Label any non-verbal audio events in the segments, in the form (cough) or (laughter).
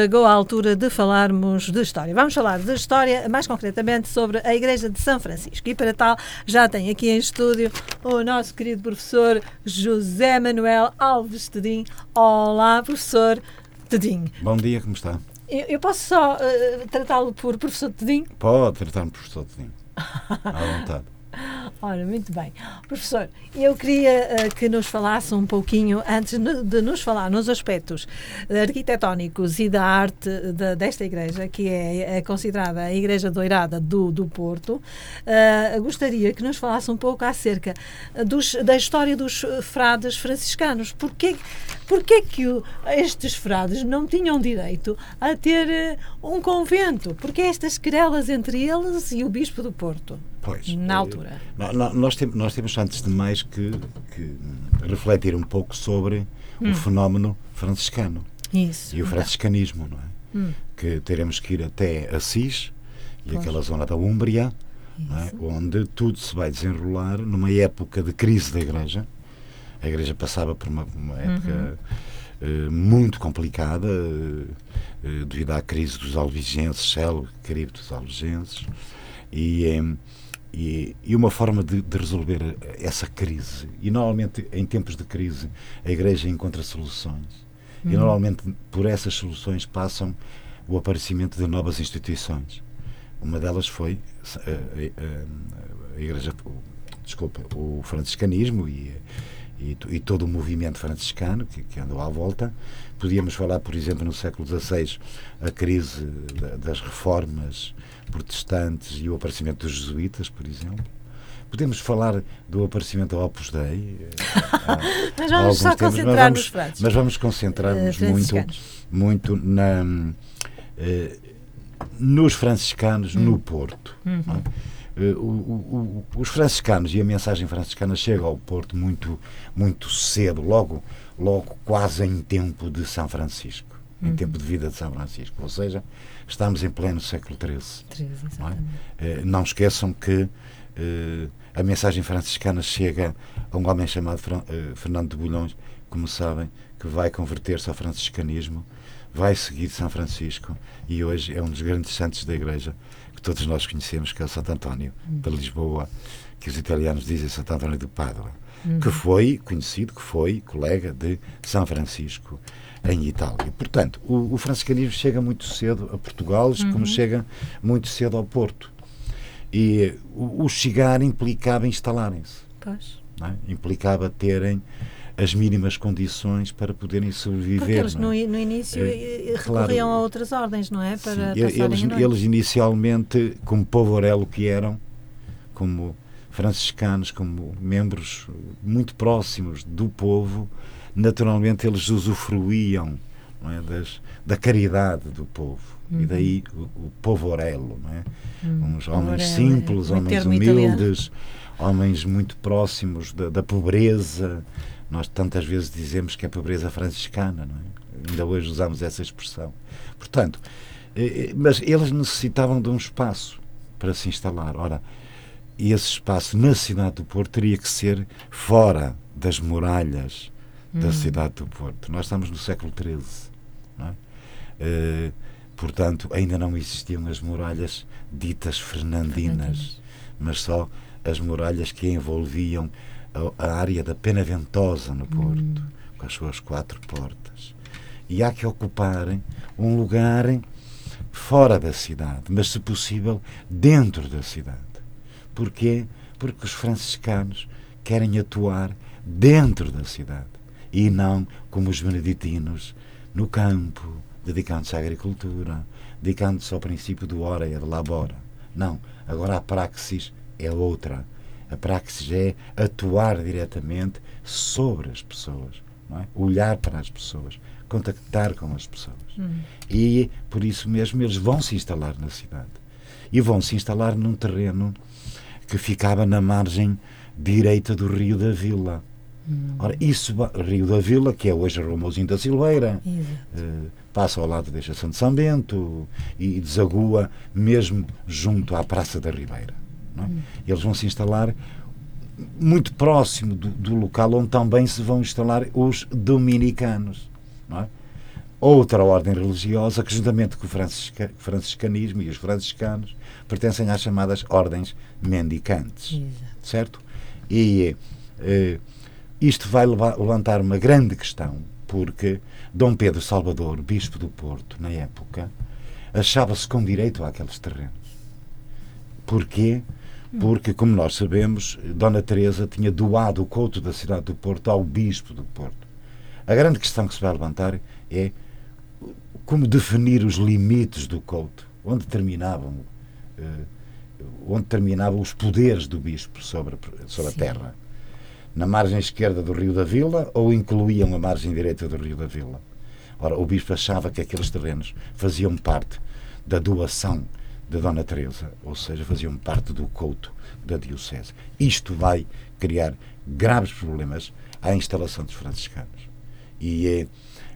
Chegou a altura de falarmos de história. Vamos falar de história, mais concretamente sobre a Igreja de São Francisco. E para tal, já tem aqui em estúdio o nosso querido professor José Manuel Alves Tedim. Olá, professor Tedim. Bom dia, como está? Eu, eu posso só uh, tratá-lo por professor Tedim? Pode tratar-me por professor Tedim. (laughs) À vontade. (laughs) Ora, muito bem. Professor, eu queria uh, que nos falasse um pouquinho, antes de nos falar nos aspectos arquitetónicos e da arte de, desta igreja, que é, é, considerada a Igreja Doirada do, do Porto, uh, gostaria que nos falasse um pouco acerca dos, da história dos frades franciscanos. Porquê, porquê que o, estes frades não tinham direito a ter uh, um convento? Porque estas querelas entre eles e o Bispo do Porto? Pois, na altura. Nós, temos, nós temos, antes de mais, que, que refletir um pouco sobre hum. o fenómeno franciscano. Isso. E o então. franciscanismo, não é? Hum. Que teremos que ir até Assis e pois. aquela zona da Úmbria, é? onde tudo se vai desenrolar numa época de crise da Igreja. A Igreja passava por uma, uma época uhum. uh, muito complicada, uh, uh, devido à crise dos albigenses, célebre crise dos albigenses. E. Um, e, e, uma forma de, de, resolver essa crise. E normalmente, em tempos de crise, a Igreja encontra soluções. Uhum. E normalmente, por essas soluções, passam o aparecimento de novas instituições. Uma delas foi a, a, a Igreja, desculpa, o franciscanismo e, e, e, todo o movimento franciscano que, que, andou à volta. Podíamos falar, por exemplo, no século XVI, a crise das reformas protestantes e o aparecimento dos jesuítas, por exemplo. Podemos falar do aparecimento do Opus Dei. Eh, (laughs) mas vamos só concentrar nos frases. Mas vamos concentrar-nos uh, muito, muito na, uh, nos franciscanos hum. no Porto. Uhum. Uh, o, o, os franciscanos e a mensagem franciscana chega ao Porto muito, muito cedo, logo, logo quase em tempo de São Francisco, uhum. em tempo de vida de São Francisco. Ou seja, estamos em pleno século XIII. não, é? Eh, não, esqueçam que uh, a mensagem franciscana chega a um homem chamado uh, Fernando de Bulhões, como sabem, que vai converter-se ao franciscanismo, vai seguir São Francisco e hoje é um dos grandes santos da Igreja que todos nós conhecemos, que é o Santo António de uhum. Lisboa, que os italianos dizem Santo António de Pádua, uhum. que foi conhecido, que foi colega de São Francisco em Itália. Portanto, o, o franciscanismo chega muito cedo a Portugal, uhum. como chega muito cedo ao Porto. E o, o chegar implicava instalarem-se. É? Implicava terem as mínimas condições para poderem sobreviver. Porque eles no, no, início é, recorriam claro, a outras ordens, não é? Para sim, eles, eles inicialmente, como povorelo que eram, como franciscanos, como membros muito próximos do povo, naturalmente eles usufruíam é, das, da caridade do povo. Uhum. E daí o, o povorello, não é? Uhum. Uns homens Orello, simples, é. homens humildes, italiano. homens muito próximos da, da, pobreza. Nós tantas vezes dizemos que é a pobreza franciscana, não é? Ainda hoje usamos essa expressão. Portanto, eh, eh, mas eles necessitavam de um espaço para se instalar. Ora, esse espaço na cidade do Porto teria que ser fora das muralhas da hum. cidade do Porto. Nós estamos no século XIII. É? Uh, portanto, ainda não existiam as muralhas ditas fernandinas, mas só as muralhas que envolviam a, a área da Pena Ventosa no Porto, hum. com as suas quatro portas. E há que ocuparem um lugar fora da cidade, mas, se possível, dentro da cidade. Porquê? Porque os franciscanos querem atuar dentro da cidade e não como os beneditinos no campo, dedicando-se à agricultura, dedicando-se ao princípio do ora e de labora. Não, agora a praxis é outra. A praxis é atuar diretamente sobre as pessoas, é? olhar para as pessoas, contactar com as pessoas. Hum. E por isso mesmo eles vão se instalar na cidade. E vão se instalar num terreno que ficava na margem direita do Rio da Vila. Ora, isso, Rio da Vila, que é hoje Ramosinho da Silveira, uh, passa ao lado da estação de São Bento e desagua mesmo junto à Praça da Ribeira. É? Hum. Eles vão se instalar muito próximo do, do, local onde também se vão instalar os dominicanos. é? outra ordem religiosa que, juntamente com o francisca, franciscanismo e os franciscanos, pertencem às chamadas ordens mendicantes. Exato. Certo? E eh, isto vai levantar uma grande questão, porque Dom Pedro Salvador, bispo do Porto, na época, achava-se com direito àqueles terrenos. Porquê? Porque, como nós sabemos, Dona Teresa tinha doado o couto da cidade do Porto ao bispo do Porto. A grande questão que se vai levantar é como definir os limites do couto, onde terminavam, uh, onde terminavam os poderes do bispo sobre, sobre a terra. Na margem esquerda do Rio da Vila ou incluíam a margem direita do Rio da Vila? Ora, o bispo achava que aqueles terrenos faziam parte da doação de Dona Teresa, ou seja, faziam parte do couto da diocese. Isto vai criar graves problemas à instalação dos franciscanos. E é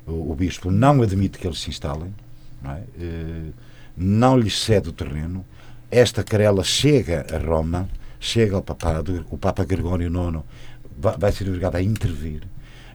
o, o bispo não admite que eles se instalem, não, é? Eh, não lhes cede o terreno. Esta querela chega a Roma, chega ao papado, o Papa Gregório IX vai ser obrigado a intervir.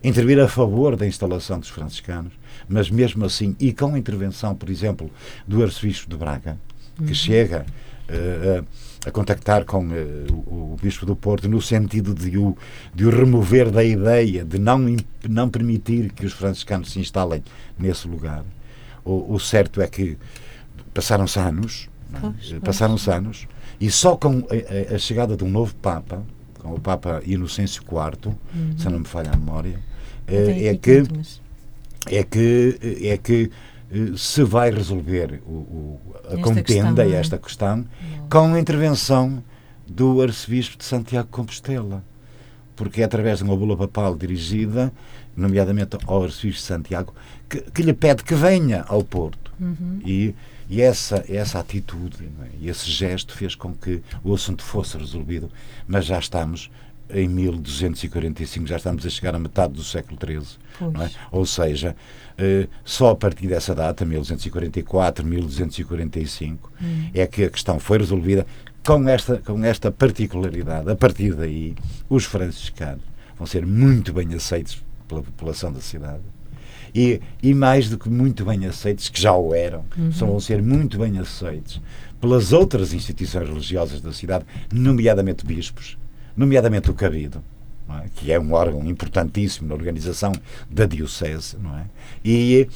Intervir a favor da instalação dos franciscanos, mas mesmo assim, e com a intervenção, por exemplo, do arcebispo de Braga, que uhum. chega uh, a contactar com uh, o, o, Bispo do Porto no sentido de o, de o remover da ideia de não, não permitir que os franciscanos se instalem nesse lugar. O, o certo é que passaram-se anos, é? passaram-se anos, e só com a, a, chegada de um novo Papa, com o Papa Inocêncio IV, uhum. se não me falha a memória, é, é que, é que é que se vai resolver o, o, a esta contenda e é? esta questão Não. com a intervenção do arcebispo de Santiago de Compostela. Porque é através de uma bula papal dirigida, nomeadamente ao arcebispo de Santiago, que, que lhe pede que venha ao Porto. Uhum. E, e essa, essa atitude é? e esse gesto fez com que o assunto fosse resolvido, mas já estamos em 1245, já estamos a chegar à metade do século XIII. É? Ou seja, eh, só a partir dessa data, 1244, 1245, hum. é que a questão foi resolvida com esta, com esta particularidade. A partir daí, os franciscanos vão ser muito bem aceitos pela população da cidade. E, e mais do que muito bem aceitos, que já o eram, uhum. só vão ser muito bem aceitos pelas outras instituições religiosas da cidade, nomeadamente bispos, nomeadamente o Cabido, é? que é um órgão importantíssimo na organização da Diocese, não é? E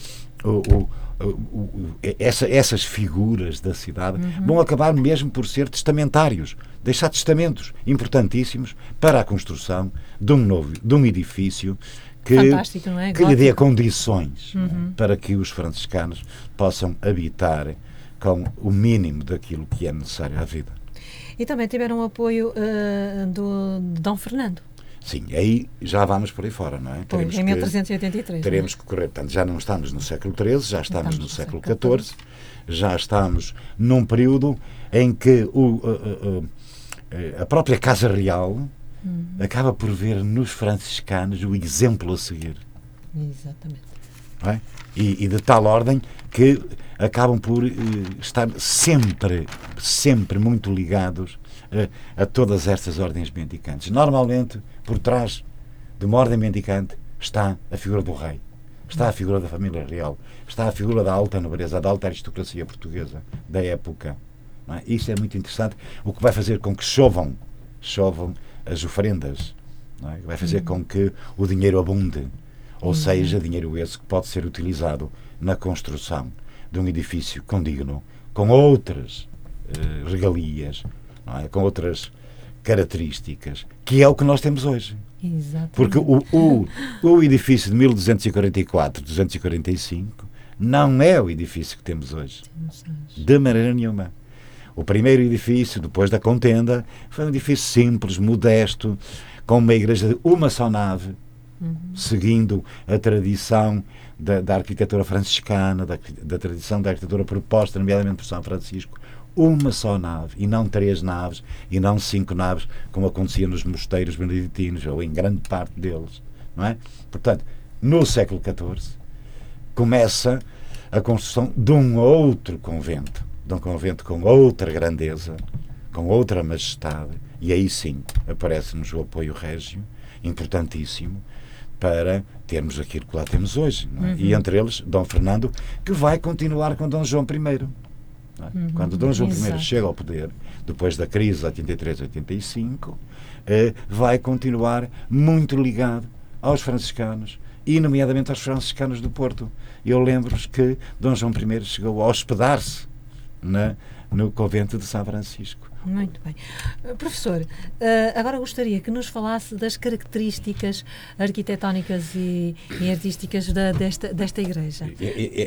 o, o, o, essa, essas figuras da cidade uhum. vão acabar mesmo por ser testamentários, deixar testamentos importantíssimos para a construção de um novo de um edifício que, é? que lhe dê condições é? uhum. para que os franciscanos possam habitar com o mínimo daquilo que é necessário à vida. E também tiveram o apoio uh, do, de Dom Fernando. Sim, aí já vamos por aí fora, não é? Teremos em 1383. Que, teremos é? que correr. Portanto, já não estamos no século XIII, já estamos, estamos no, no século XIV, já estamos num período em que o, uh, uh, a própria Casa Real acaba por ver nos franciscanos o exemplo a seguir. Exatamente. É? E, e, de tal ordem que acabam por uh, estar sempre, sempre muito ligados uh, a todas estas ordens mendicantes. Normalmente, por trás de uma ordem mendicante está a figura do rei, está a figura da família real, está a figura da alta nobreza, da alta aristocracia portuguesa da época. É? Isso é muito interessante, o que vai fazer com que chovam, chovam as ofrendas, é? vai fazer uhum. com que o dinheiro abunde, ou uhum. seja, dinheiro esse que pode ser utilizado na construção de um edifício condigno, com outras uh, regalias, é? com outras características, que é o que nós temos hoje. Exatamente. Porque o, o, o edifício de 1244, 245, não é o edifício que temos hoje. De maneira nenhuma. O primeiro edifício, depois da contenda, foi um edifício simples, modesto, com uma igreja de uma só nave, uhum. seguindo a tradição da, da arquitetura franciscana, da, da, tradição da arquitetura proposta, nomeadamente por São Francisco, uma só nave, e não três naves, e não cinco naves, como acontecia nos mosteiros beneditinos, ou em grande parte deles. Não é? Portanto, no século XIV, começa a construção de um outro convento, de um convento com outra grandeza, com outra majestade, e aí sim aparece-nos o apoio régio, importantíssimo, para termos aquilo que lá temos hoje. É? Uhum. E entre eles, Dom Fernando, que vai continuar com Dom João I. É? Uhum. Quando Dom João Exato. I chega ao poder, depois da crise de 83-85, eh, vai continuar muito ligado aos franciscanos e, nomeadamente, aos franciscanos do Porto. Eu lembro-vos que Dom João I chegou a hospedar-se no convento de São Francisco. Muito bem. Uh, professor, uh, agora gostaria que nos falasse das características arquitetónicas e, e artísticas da, desta, desta igreja.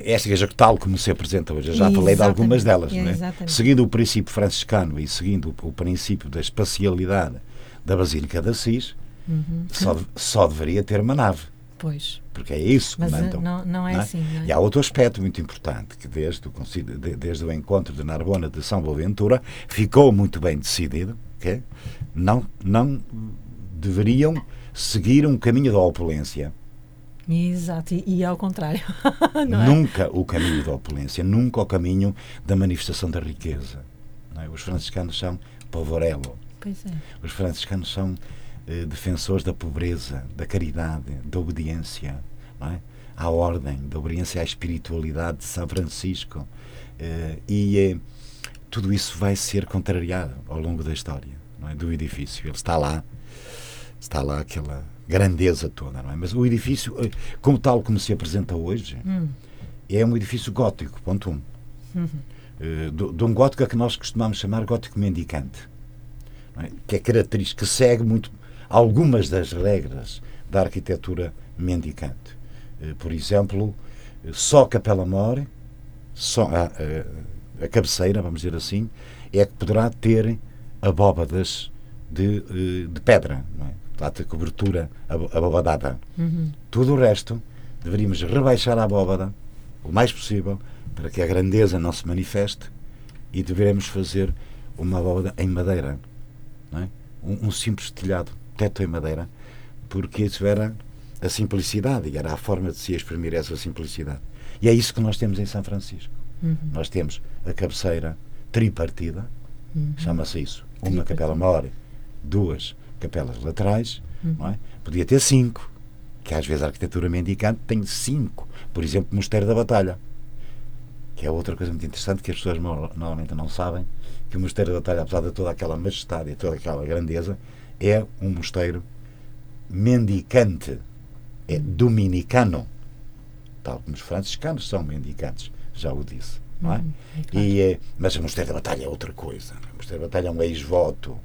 Esta igreja, tal como se apresenta hoje, eu já exatamente. falei de algumas delas. É, né? Seguindo o princípio franciscano e seguindo o, o princípio da espacialidade da Basílica de Assis, uhum. só, só deveria ter uma nave. Pois. Porque é isso que Mas mandam. Não, não é não é? assim. Não é? E há outro aspecto muito importante, que desde o, desde o encontro de Narbona de São Boaventura ficou muito bem decidido que não, não deveriam seguir um caminho da opulência. Exato, e, e ao contrário. (laughs) É? nunca é? o caminho da opulência, nunca o caminho da manifestação da riqueza. É? Os franciscanos são povorello. Pois é. Os franciscanos são eh, defensores da pobreza, da caridade, da obediência, é? à ordem, da obediência à espiritualidade de São Francisco. Eh, e eh, tudo isso vai ser contrariado ao longo da história é? do edifício. Ele está lá, está lá aquela grandeza toda, não é? Mas o edifício, como tal como se apresenta hoje, hum. é um edifício gótico, ponto um. Uhum. De, de um gótico a que nós costumamos chamar gótico mendicante, é? que é característico, que segue muito algumas das regras da arquitetura mendicante. Eh, por exemplo, só Capela Mor, só a, a, a, cabeceira, vamos dizer assim, é que poderá ter abóbadas de, eh, de pedra, não é? Portanto, cobertura abobadada. Uhum. Tudo o resto deveríamos rebaixar a abóbada o mais possível para que a grandeza não se manifeste e deveremos fazer uma abóbada em madeira, é? um, um simples telhado teto em madeira, porque isso era a simplicidade e era a forma de se exprimir essa simplicidade. E é isso que nós temos em São Francisco. Uhum. Nós temos a cabeceira tripartida, uhum. chama-se isso, uma capela maior, duas capelas laterais, uhum. é? podia ter cinco, que às vezes a arquitetura mendicante tem cinco. Por exemplo, o Mosteiro da Batalha, que é outra coisa muito interessante que as pessoas normalmente não sabem, que o Mosteiro da Batalha, apesar de toda aquela majestade e toda aquela grandeza, é um mosteiro mendicante, é dominicano, tal como os franciscanos são mendicantes, já o disse. Não é? Uhum, é e, é, mas o Mosteiro da Batalha é outra coisa. O Mosteiro da Batalha é um ex-voto.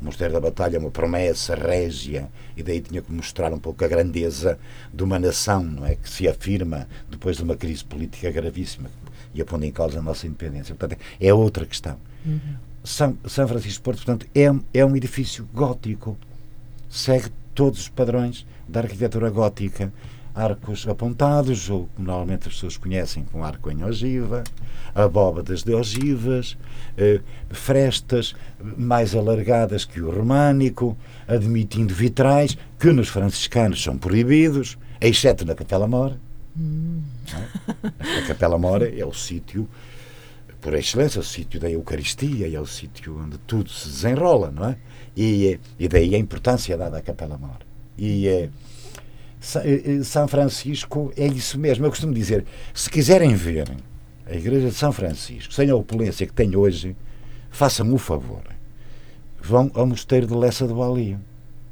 O Mosteiro da Batalha é uma promessa régia e daí tinha que mostrar um pouco a grandeza de uma nação não é? que se afirma depois de uma crise política gravíssima e a pondo em causa a nossa independência. Portanto, é outra questão. Uhum. São, São Francisco de Porto, portanto, é, é um edifício gótico. Segue todos os padrões da arquitetura gótica. Arcos apontados, ou como normalmente as pessoas conhecem com arco em ogiva, abóbadas de ogivas, eh, frestas mais alargadas que o românico, admitindo vitrais que nos franciscanos são proibidos, exceto na Capela Mora. Hum. É? A Capela Mora é o sítio por excelência, o sítio da Eucaristia, é o sítio onde tudo se desenrola, não é? E, e daí a importância dada à Capela Mor. E é, São Francisco é isso mesmo. Eu costumo dizer, se quiserem ver a Igreja de São Francisco sem a opulência que tem hoje, façam o favor. Vão ao Mosteiro de Lessa do Balio.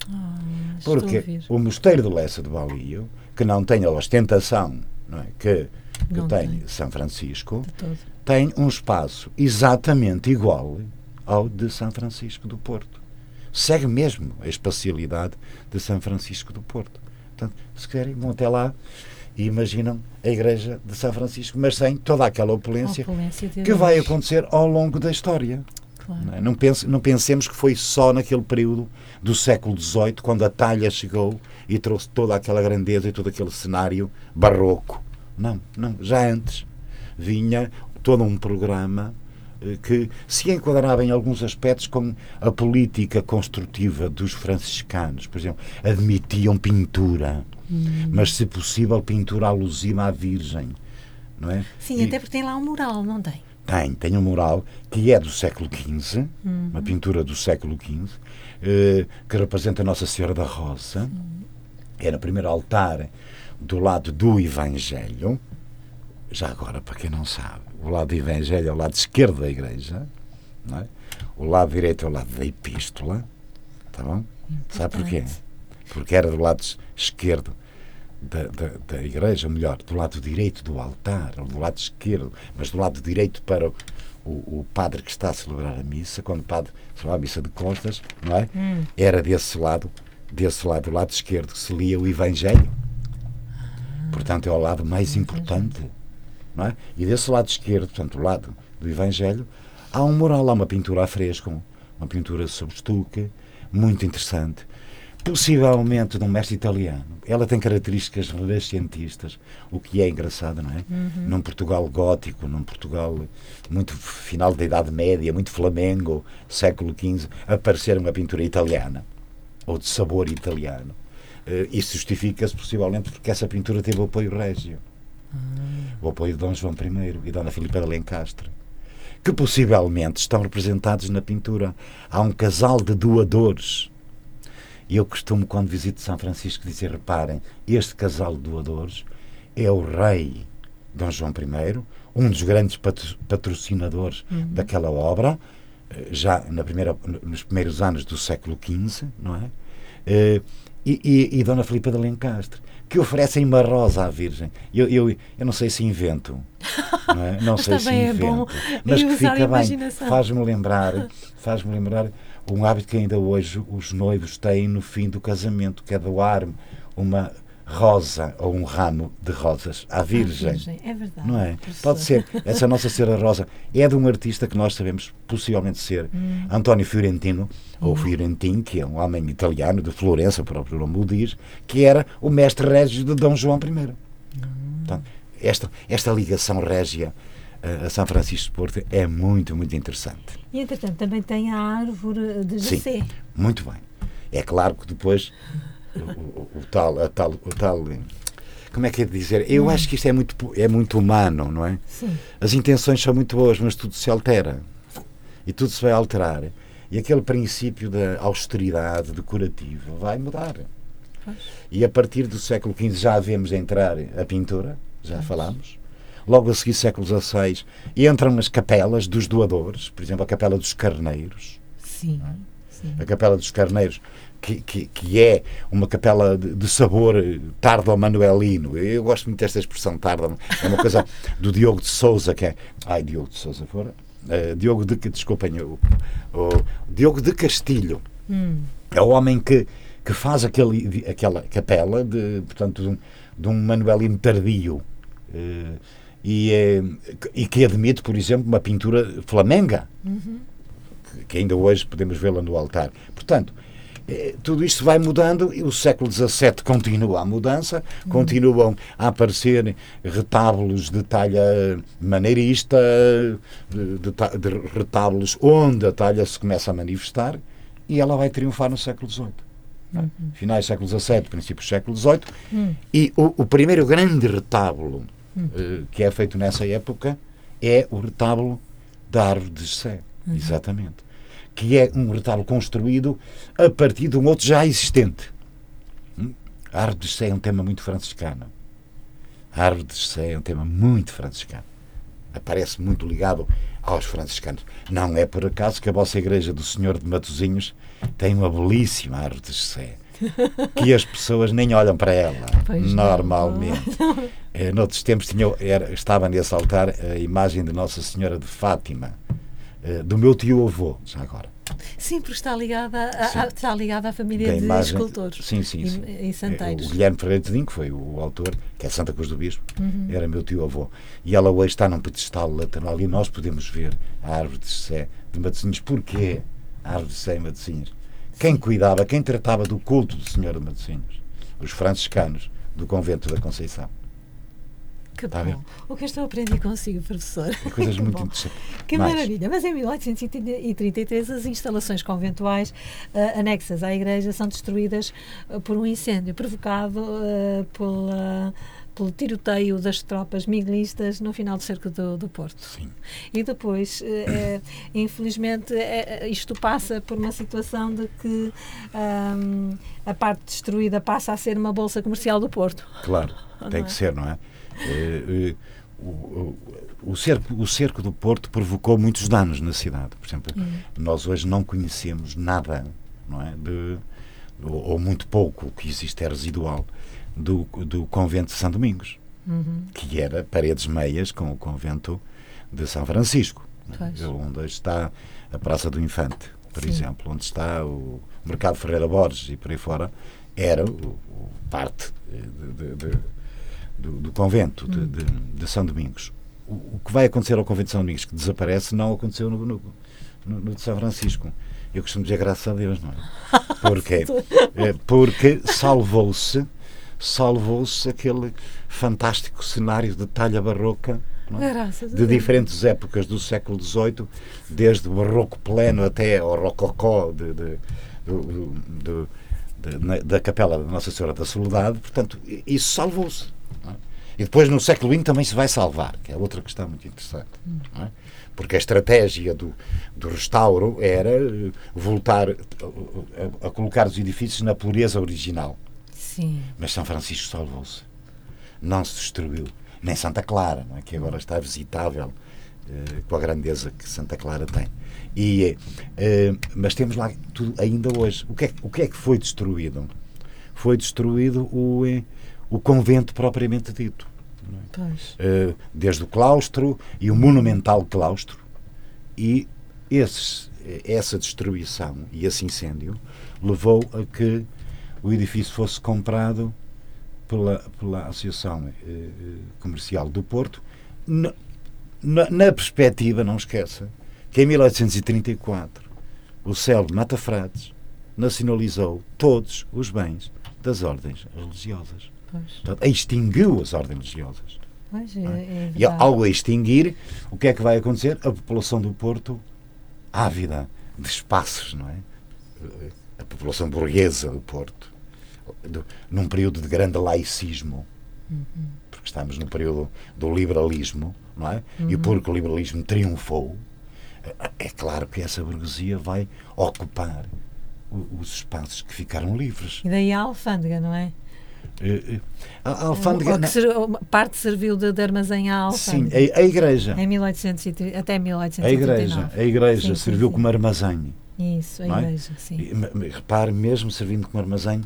Ah, Porque o Mosteiro de Lessa do Balio, que não tem a ostentação não é, que, que tem, tem São Francisco, tem um espaço exatamente igual ao de São Francisco do Porto. Segue mesmo a espacialidade de São Francisco do Porto. Portanto, se querem, vão até lá e imaginam a igreja de São Francisco, mas sem toda aquela opulência, opulência que vai acontecer ao longo da história. Claro. Não, é? não, pense, não pensemos que foi só naquele período do século XVIII, quando a talha chegou e trouxe toda aquela grandeza e todo aquele cenário barroco. Não, não, já antes vinha todo um programa eh, que se enquadrava em alguns aspectos com a política construtiva dos franciscanos. Por exemplo, admitiam pintura, hum. mas, se possível, pintura alusiva à Virgem. Não é? Sim, e, até porque tem lá um mural, não tem? Tem, tem um mural que é do século XV, uhum. uma pintura do século XV, eh, que representa Nossa Senhora da Rosa. é no primeiro altar do lado do Evangelho. Já agora, para quem não sabe, o lado do Evangelho é o lado esquerdo da igreja, não é? o lado direito é o lado da Epístola. Tá bom? Sabe porquê? Porque era do lado esquerdo da, da, da, igreja, ou melhor, do lado direito do altar, ou do lado esquerdo, mas do lado direito para o, o, padre que está a celebrar a missa, quando o padre celebra a missa de costas, não é? Hum. Era desse lado, desse lado, do lado esquerdo, que se lia o Evangelho. Ah, portanto, é o lado mais importante. Não é? E desse lado esquerdo, portanto, o lado do Evangelho, há um mural, há uma pintura a fresco, uma pintura sobre estuque, muito interessante, possivelmente de um mestre italiano. Ela tem características renascentistas, o que é engraçado, não é? Uhum. Num Portugal gótico, num Portugal muito final da Idade Média, muito flamengo, século XV, aparecer uma pintura italiana, ou de sabor italiano. Uh, isso justifica-se possivelmente porque essa pintura teve apoio régio. Uhum. O apoio de Dom João I e Dona Filipa de Lencastre que possivelmente estão representados na pintura. Há um casal de doadores. E eu costumo, quando visito São Francisco, dizer: reparem, este casal de doadores é o rei Dom João I, um dos grandes patrocinadores uhum. daquela obra, eh, já na primeira, nos primeiros anos do século XV, não é? Eh, e, e, e Dona Filipa de Lencastre que oferecem uma rosa à Virgem. Eu, eu, eu não sei se invento, não, é? não (laughs) sei se é invento, é mas que fica bem. Faz-me lembrar, faz-me lembrar um hábito que ainda hoje os noivos têm no fim do casamento, que é doar uma rosa ou um ramo de rosas à Virgem. Virgem. É verdade. Não é? Pode ser. Essa Nossa Senhora Rosa é de um artista que nós sabemos possivelmente ser hum. António Fiorentino, hum. ou Fiorentino, que é um homem italiano de Florença, o próprio nome o diz, que era o mestre régio de Dom João I. Hum. Portanto, esta, esta ligação régia a São Francisco de Porto é muito, muito interessante. E, entretanto, também tem a árvore de Jacé. Sim, muito bem. É claro que depois o, o, tal, a tal, o tal. Como é que é de dizer? Eu hum. acho que isto é muito, é muito humano, não é? Sim. As intenções são muito boas, mas tudo se altera. E tudo se vai alterar. E aquele princípio da austeridade decorativa vai mudar. Pois. E a partir do século XV já vemos entrar a pintura, já pois. falámos. Logo a seguir, século XVI, entram as capelas dos doadores, por exemplo, a Capela dos Carneiros. Sim. Sim. A Capela dos Carneiros que, que, que, é uma capela de, de sabor tardo-manuelino. Eu gosto muito desta expressão tardo. É uma coisa (laughs) do Diogo de Souza, que é. Ai, Diogo de Souza, fora. Uh, Diogo de. Desculpem, o, o Diogo de Castilho. Hum. É o homem que, que faz aquele, aquela capela de, portanto, de um, de um manuelino tardio. Uh, e, é, e que admite, por exemplo, uma pintura flamenga. Uhum. Que ainda hoje podemos vê-la no altar. Portanto, tudo isto vai mudando e o século XVII continua a mudança, uhum. continuam a aparecer retábulos de talha maneirista, de, de, de, retábulos onde a talha se começa a manifestar e ela vai triunfar no século XVIII. Uhum. Finais do século XVII, princípios do século XVIII. Uhum. E o, o, primeiro grande retábulo uh, que é feito nessa época é o retábulo da árvore de Sé. Uhum. Exatamente que é um retábulo construído a partir de um outro já existente. Hum? A árvore de Sé é um tema muito franciscano. A árvore de Sé é um tema muito franciscano. Aparece muito ligado aos franciscanos. Não é por acaso que a vossa igreja do Senhor de Matozinhos tem uma belíssima árvore de Sé. Que as pessoas nem olham para ela, pois normalmente. É, (laughs) noutros tempos tinha, era, estava nesse altar a imagem de Nossa Senhora de Fátima eh, do meu tio-avô, já agora. Sim, porque está ligada, a, a, está ligada à família de imagem, escultores. Sim, sim, sim. Em Santeiros. O Guilherme Ferreira de Dinho, que foi o autor, que é Santa Cruz do Bispo, uhum. era meu tio-avô. E ela hoje está num pedestal lateral e nós podemos ver a árvore de Sé de Matosinhos. Porquê a árvore de Sé em Matosinhos? Quem cuidava, quem tratava do culto do Senhor de Matosinhos? Os franciscanos do convento da Conceição. Que tá bom. O que eu estou a aprender consigo, professor. Coisas (laughs) muito interessantes. Que Mais. maravilha. Mas em 1833 as instalações conventuais uh, anexas à igreja são destruídas uh, por um incêndio provocado uh, pela pelo tiroteio das tropas miguelistas no final do cerco do, do Porto. Sim. E depois, eh, infelizmente, eh, isto passa por uma situação de que ahm, a parte destruída passa a ser uma bolsa comercial do Porto. Claro, (laughs) tem que é? ser, não é? Eh, eh, o, o, cerco, o cerco do Porto provocou muitos danos na cidade. Por exemplo, nós hoje não conhecemos nada, não é? De, ou, ou muito pouco, o que existe é residual, do, do convento de São Domingos, Uhum. que era paredes meias com o convento de São Francisco, é? Onde está a Praça do Infante, por Sim. exemplo, onde está o Mercado Ferreira Borges e por aí fora, era o, o parte eh, de- de- de- do, do convento de, de- de São Domingos. O, o que vai acontecer ao convento de São Domingos, que desaparece, não aconteceu no, no, no- no de São Francisco. Eu costumo dizer graças a Deus, não é? (laughs) Porquê? Eh, Porque salvou-se salvou-se aquele fantástico cenário de talha barroca é? De diferentes épocas do século XVIII, desde o barroco pleno até ao rococó de, de- de- na- da capela da Nossa Senhora da Soledade. Portanto, isso salvou-se. E depois no século XX também se vai salvar, que é outra questão muito interessante. é? Porque a estratégia do, do restauro era eh, voltar eh, a, a colocar os edifícios na pureza original. Sim. Mas São Francisco salvou-se. Não se destruiu. Nem Santa Clara, é? que agora está visitável eh, com a grandeza que Santa Clara tem. E, eh, mas temos lá tudo ainda hoje. O que, é, o que é que foi destruído? Foi destruído o, eh, o convento propriamente dito. Pois. Eh, desde o claustro e o monumental claustro. E essa destruição e esse incêndio levou a que o edifício fosse comprado pela, pela Associação eh, Comercial do Porto, na, na, na perspectiva, não esqueça, que em 1834 o célebre Mata Frades nacionalizou todos os bens das ordens religiosas. Portanto, extinguiu as ordens religiosas. Pois, é, é E verdade. ao extinguir, o que é que vai acontecer? A população do Porto, ávida de espaços, não é? A população burguesa do Porto, do- num período de grande laicismo, porque estamos no período do liberalismo, não é? E porque o liberalismo triunfou, é- é claro que essa burguesia vai ocupar os espaços que ficaram livres. E daí a alfândega, não é? Eh, eh, A a alfândega. Que ser- parte serviu de, de armazém à Sim, alfândega. a, a igreja. Em 1830, até A 1839. igreja, a igreja Sim, sim, serviu sim. como armazém. Isso, a é? igreja, sim. E, repare, mesmo servindo como armazém,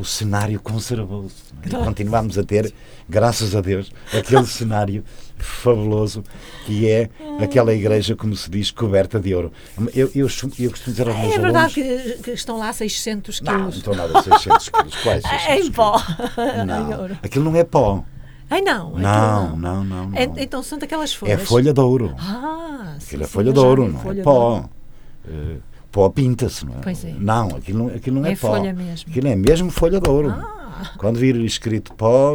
o cenário conservou-se. não é? Claro. continuamos a ter, graças a Deus, aquele (laughs) cenário fabuloso que é aquela igreja, como se diz, coberta de ouro. Eu, eu, eu, costumo dizer aos meus É alunos... verdade que, que estão lá 600 Não, não quilos. estou nada a 600 quilos. Quais (laughs) 600 em pó. quilos? Não, (laughs) ouro. aquilo não é pó. Ai não, Não, não, não. não. É- então são daquelas É folhas. folha de ouro. Ah, sim, Aquilo é sim, folha eu de ouro, não folha é pó. ouro. Pó pinta-se, não é? Pois é. Não, aquilo, não- aquilo não é, É pó. folha mesmo. Aquilo é mesmo folha de ouro. Ah, Quando vir escrito pó,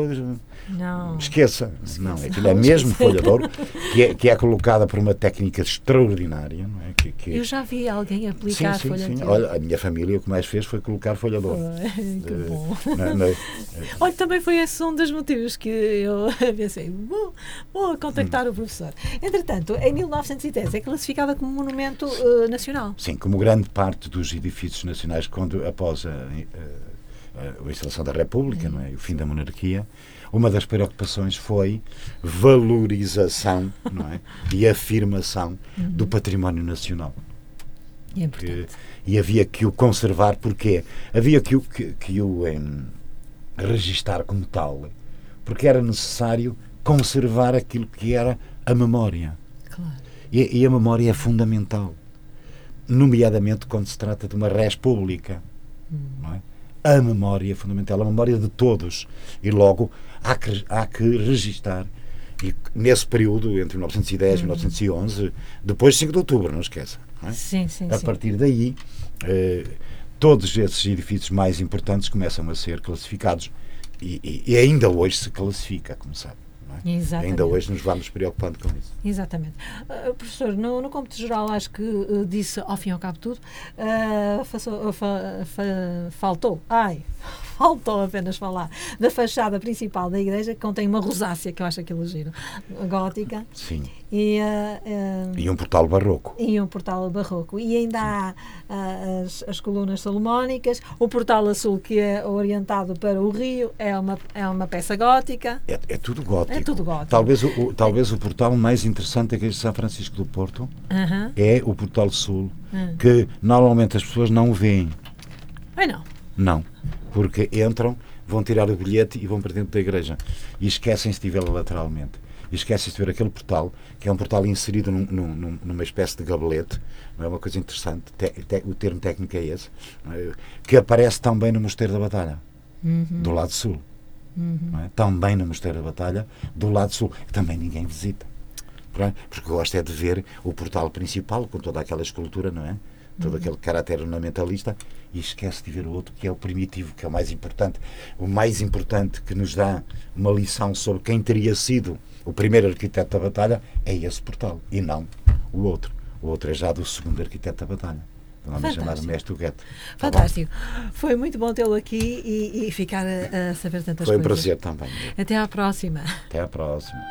não. esqueça. Não, aquilo é Não, mesmo esqueci. (laughs) folha de ouro, que é, que é colocada por uma técnica extraordinária, não é? Que, que- Eu já vi alguém sim, aplicar sim, folha sim. de Olha, a minha família o que mais fez foi colocar folha de ouro. (laughs) que bom. na- na- (laughs) Olha, também foi esse um dos motivos que eu pensei, vou, vou contactar o professor. Entretanto, em 1910 é classificada como monumento eh, nacional. Sim, como grande parte dos edifícios nacionais, quando após a, a- a instalação da República, não é? o fim da monarquia, uma das preocupações foi valorização não é? e afirmação do património nacional. É Que- importante. e havia que o conservar, porque havia que o, que, que o em, registar como tal, porque era necessário conservar aquilo que era a memória. Claro. E, e a memória é fundamental, nomeadamente quando se trata de uma res pública. Não é? A memória fundamental, a memória de todos. E logo há que, há que registar. E nesse período, entre 1910 e 1911, depois de 5 de outubro, não esqueça. não é? Sim, sim, A sim. partir daí, eh, todos esses edifícios mais importantes começam a ser classificados. E, e- e ainda hoje se classifica, como sabe. É? Ainda hoje nos vamos preocupando com isso. Exatamente. Ah, professor, no, no cômputo geral, acho que eh, disse ao fim e ao cabo tudo, ah, façou- fa- fa- faltou, ai, faltou apenas falar da fachada principal da igreja, que contém uma rosácea, que eu acho aquilo giro, gótica. Sim. E, uh, e um portal barroco. E um portal barroco. E ainda Sim. há uh, as, as colunas salomónicas, o portal azul que é orientado para o rio, é uma, é uma peça gótica. É, é tudo gótico. É tudo gótico. Talvez o, o talvez o portal mais interessante igreja de São Francisco do Porto uh -huh. é o portal sul, uh. que normalmente as pessoas não veem. Ai não. Não, porque entram, vão tirar o bilhete e vão para dentro da igreja. E esquecem-se de vê-la lateralmente. E esquecem-se de ver aquele portal, que é um portal inserido num, num, numa espécie de gabelete, não é uma coisa interessante, te, te, o termo técnico é esse, é? que aparece também no Mosteiro da Batalha, uhum. do lado sul. Uhum. É? Também no Mosteiro da Batalha, do lado sul, que também ninguém visita. É? Porque gosto é de ver o portal principal, com toda aquela escultura, não é? todo uhum. aquele caráter ornamentalista e esquece de ver o outro que é o primitivo, que é o mais importante. O mais importante que nos dá uma lição sobre quem teria sido o primeiro arquiteto da batalha é esse portal e não o outro. O outro é já do segundo arquiteto da batalha. Um homem chamado Mestre Huguete. Tá Fantástico. Foi muito bom tê-lo aqui e, e ficar a, a, saber tantas Foi coisas. Foi um prazer também. Até à próxima. Até à próxima.